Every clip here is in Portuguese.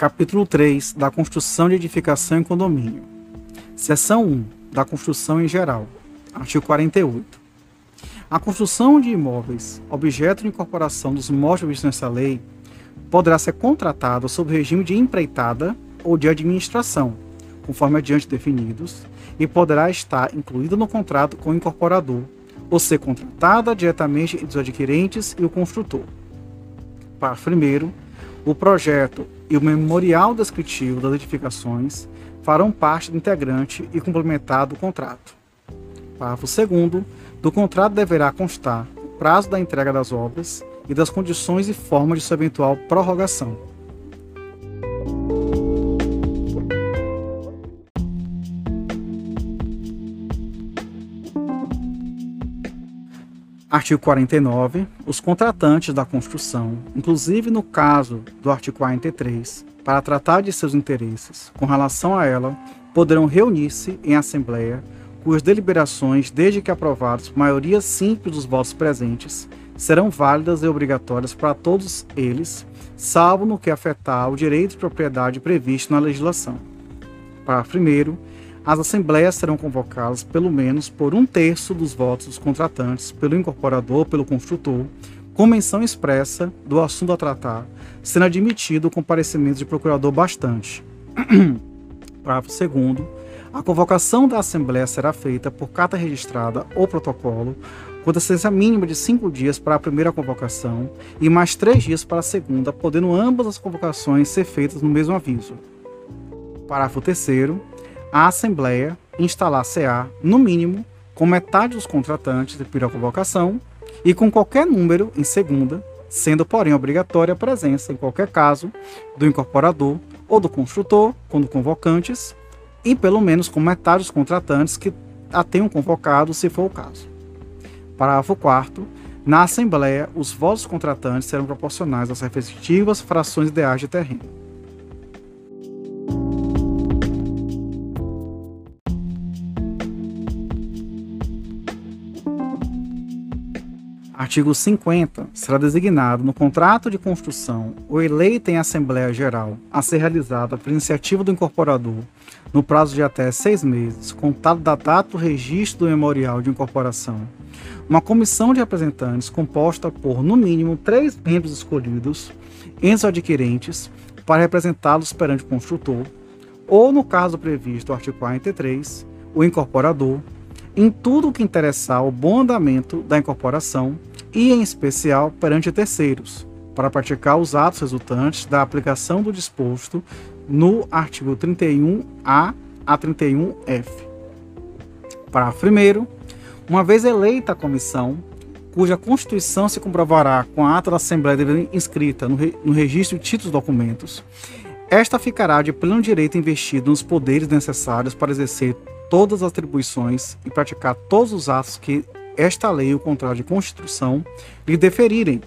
Capítulo 3 da construção de edificação em condomínio. Seção 1 da construção em geral. Artigo 48. A construção de imóveis, objeto de incorporação dos móveis nessa lei, poderá ser contratada sob regime de empreitada ou de administração, conforme adiante definidos, e poderá estar incluída no contrato com o incorporador, ou ser contratada diretamente entre os adquirentes e o construtor. Parágrafo 1. O projeto e o memorial descritivo das edificações farão parte do integrante e complementar do contrato. Parágrafo 2. Do contrato deverá constar o prazo da entrega das obras e das condições e formas de sua eventual prorrogação. Artigo 49. Os contratantes da construção, inclusive no caso do artigo 43, para tratar de seus interesses com relação a ela, poderão reunir-se em assembleia cujas deliberações, desde que aprovadas por maioria simples dos votos presentes, serão válidas e obrigatórias para todos eles, salvo no que afetar o direito de propriedade previsto na legislação. Parágrafo 1. As assembleias serão convocadas pelo menos por um terço dos votos dos contratantes, pelo incorporador pelo construtor, com menção expressa do assunto a tratar, sendo admitido o comparecimento de procurador bastante. Parágrafo 2. A convocação da Assembleia será feita por carta registrada ou protocolo, com distância mínima de cinco dias para a primeira convocação e mais três dias para a segunda, podendo ambas as convocações ser feitas no mesmo aviso. Parágrafo 3. A Assembleia instalar-se-á, no mínimo, com metade dos contratantes de primeira convocação e com qualquer número em segunda, sendo, porém, obrigatória a presença, em qualquer caso, do incorporador ou do construtor, quando convocantes, e pelo menos com metade dos contratantes que a tenham convocado, se for o caso. Parágrafo 4 Na Assembleia, os votos contratantes serão proporcionais às respectivas frações ideais de terreno. Artigo 50. Será designado no contrato de construção ou eleito em Assembleia Geral a ser realizada por iniciativa do incorporador no prazo de até seis meses, contado da data do registro do memorial de incorporação, uma comissão de representantes composta por, no mínimo, três membros escolhidos entre os adquirentes para representá-los perante o construtor, ou, no caso previsto no artigo 43, o incorporador, em tudo o que interessar o bom andamento da incorporação e, em especial, perante terceiros, para praticar os atos resultantes da aplicação do disposto no artigo 31A a 31F. Parágrafo 1. Uma vez eleita a comissão, cuja constituição se comprovará com a ata da Assembleia inscrita no, re, no registro de títulos e documentos, esta ficará de pleno direito investido nos poderes necessários para exercer todas as atribuições e praticar todos os atos que esta lei e o contrato de constituição lhe deferirem,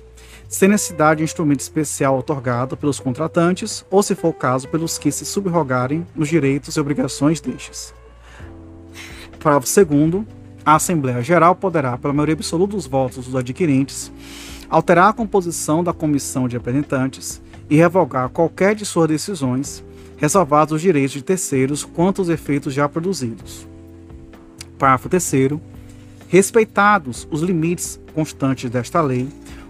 sem necessidade de instrumento especial otorgado pelos contratantes ou, se for o caso, pelos que se subrogarem nos direitos e obrigações destes. Parágrafo 2 a Assembleia Geral poderá, pela maioria absoluta dos votos dos adquirentes, alterar a composição da comissão de representantes e revogar qualquer de suas decisões, ressalvados os direitos de terceiros quanto aos efeitos já produzidos. Parágrafo 3 Respeitados os limites constantes desta lei,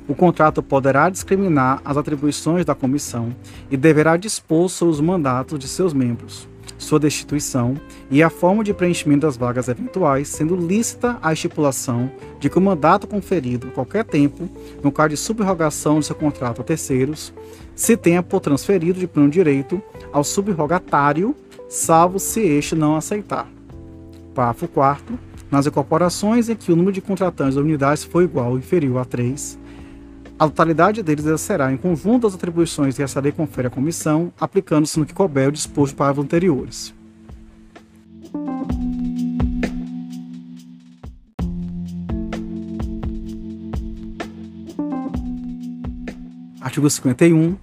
o contrato poderá discriminar as atribuições da comissão e deverá dispor sobre os mandatos de seus membros, sua destituição e a forma de preenchimento das vagas eventuais, sendo lícita a estipulação de que o mandato conferido a qualquer tempo, no caso de subrogação de seu contrato a terceiros, se tenha por transferido de pleno direito ao subrogatário, salvo se este não aceitar. Parágrafo 4 nas incorporações em que o número de contratantes da unidade for igual ou inferior a 3, a totalidade deles será em conjunto das atribuições que essa lei confere à comissão, aplicando-se no que couber o disposto para anteriores. Artigo 51.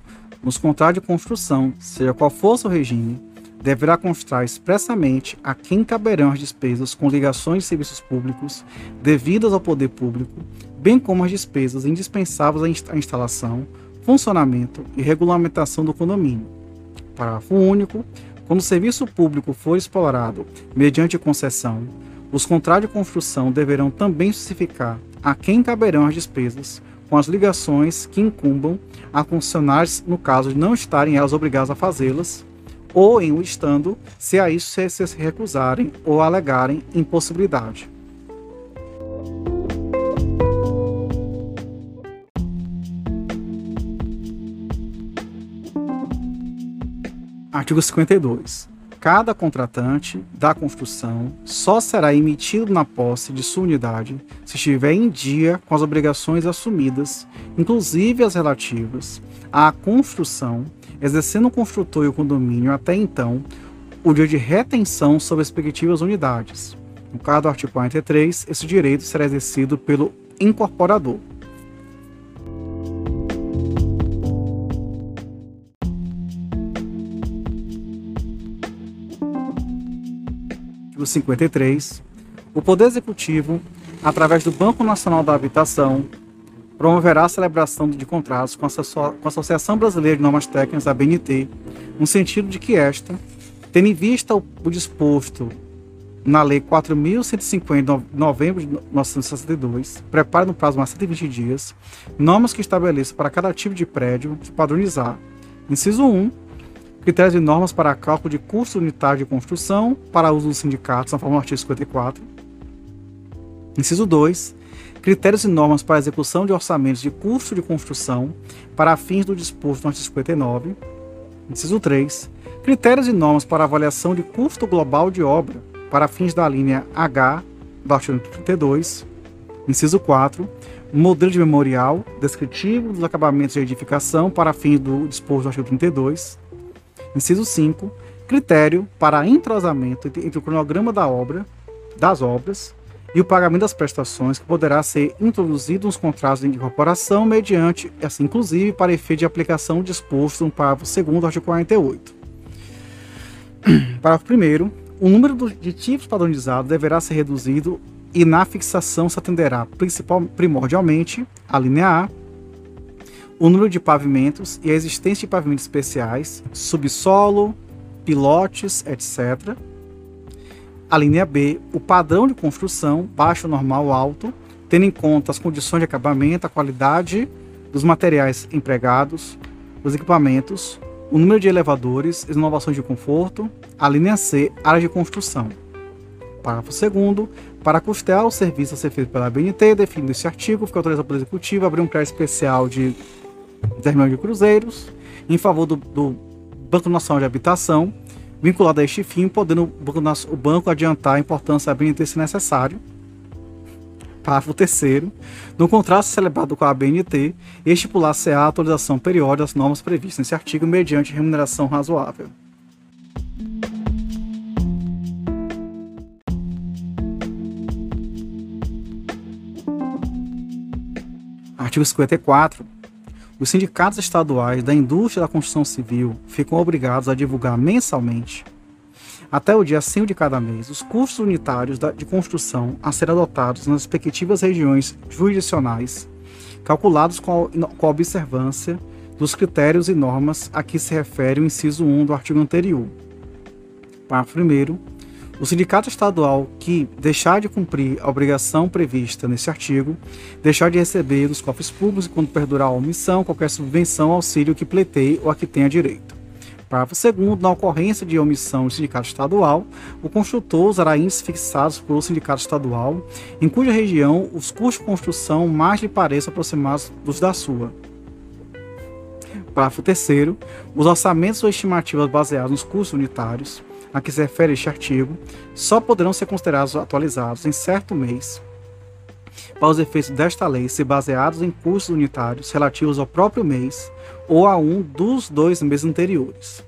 Nos contratos de construção, seja qual for o regime, deverá constar expressamente a quem caberão as despesas com ligações de serviços públicos devidas ao poder público, bem como as despesas indispensáveis à instalação, funcionamento e regulamentação do condomínio. Parágrafo único. Quando o serviço público for explorado mediante concessão, os contratos de construção deverão também especificar a quem caberão as despesas com as ligações que incumbam a funcionários no caso de não estarem elas obrigadas a fazê-las, ou em o estando, se a isso se, se recusarem ou alegarem impossibilidade. Artigo 52. Cada contratante da construção só será emitido na posse de sua unidade se estiver em dia com as obrigações assumidas, inclusive as relativas à construção, exercendo o construtor e o condomínio até então o dia de retenção sobre as respectivas unidades. No caso do artigo 43, esse direito será exercido pelo incorporador. artigo 53, o Poder Executivo, através do Banco Nacional da Habitação, promoverá a celebração de contratos com a Associação Brasileira de Normas Técnicas, a BNT, no sentido de que esta, tendo em vista o, disposto na Lei 4.150 de novembro de 1962, prepare no prazo de mais 120 dias normas que estabeleçam para cada tipo de prédio se padronizar. Inciso 1 critérios e normas para cálculo de custo unitário de construção para uso dos sindicatos, na forma do artigo 54. Inciso 2. Critérios e normas para execução de orçamentos de custo de construção para fins do disposto no artigo 59. Inciso 3. Critérios e normas para avaliação de custo global de obra para fins da linha H do artigo 32. Inciso 4. Modelo de memorial descritivo dos acabamentos de edificação para fins do disposto no artigo 32. Inciso 5. Critério para entrosamento entre o cronograma da obra, das obras e o pagamento das prestações que poderá ser introduzido nos contratos de incorporação mediante, assim, inclusive para efeito de aplicação disposto no parágrafo 2 do artigo 48. Parágrafo 1 o número de tipos padronizados deverá ser reduzido e na fixação se atenderá principal, primordialmente a linha A, o número de pavimentos e a existência de pavimentos especiais, subsolo, pilotes, etc. A linha B, o padrão de construção, baixo, normal, alto, tendo em conta as condições de acabamento, a qualidade dos materiais empregados, os equipamentos, o número de elevadores, inovações de conforto. A linha C, área de construção. Parágrafo 2 para custear o serviço a ser feito pela BNT, definido esse artigo, fica autorizado pelo Executivo abrir um crédito especial de 10 milhões de cruzeiros em favor do, do Banco Nacional de Habitação, vinculado a este fim, podendo o Banco, adiantar a importância da BNT se necessário. Parágrafo 3 no contrato celebrado com a BNT, estipular-se a atualização periódica das normas previstas nesse artigo mediante remuneração razoável. Artigo 54 os sindicatos estaduais da indústria da construção civil ficam obrigados a divulgar mensalmente, até o dia 5 de cada mês, os custos unitários de construção a serem adotados nas respectivas regiões jurisdicionais, calculados com a observância dos critérios e normas a que se refere o inciso 1 do artigo anterior. Parágrafo 1 o sindicato estadual que deixar de cumprir a obrigação prevista nesse artigo, deixar de receber dos cofres públicos, quando perdurar a omissão, qualquer subvenção, auxílio que pleiteie ou a que tenha direito. Parágrafo 2. Na ocorrência de omissão do sindicato estadual, o construtor usará índices fixados pelo sindicato estadual, em cuja região os custos de construção mais lhe pareçam aproximados dos da sua. Parágrafo 3. Os orçamentos ou estimativas baseados nos custos unitários a que se refere este artigo só poderão ser considerados atualizados em certo mês para os efeitos desta lei se baseados em custos unitários relativos ao próprio mês ou a um dos dois meses anteriores.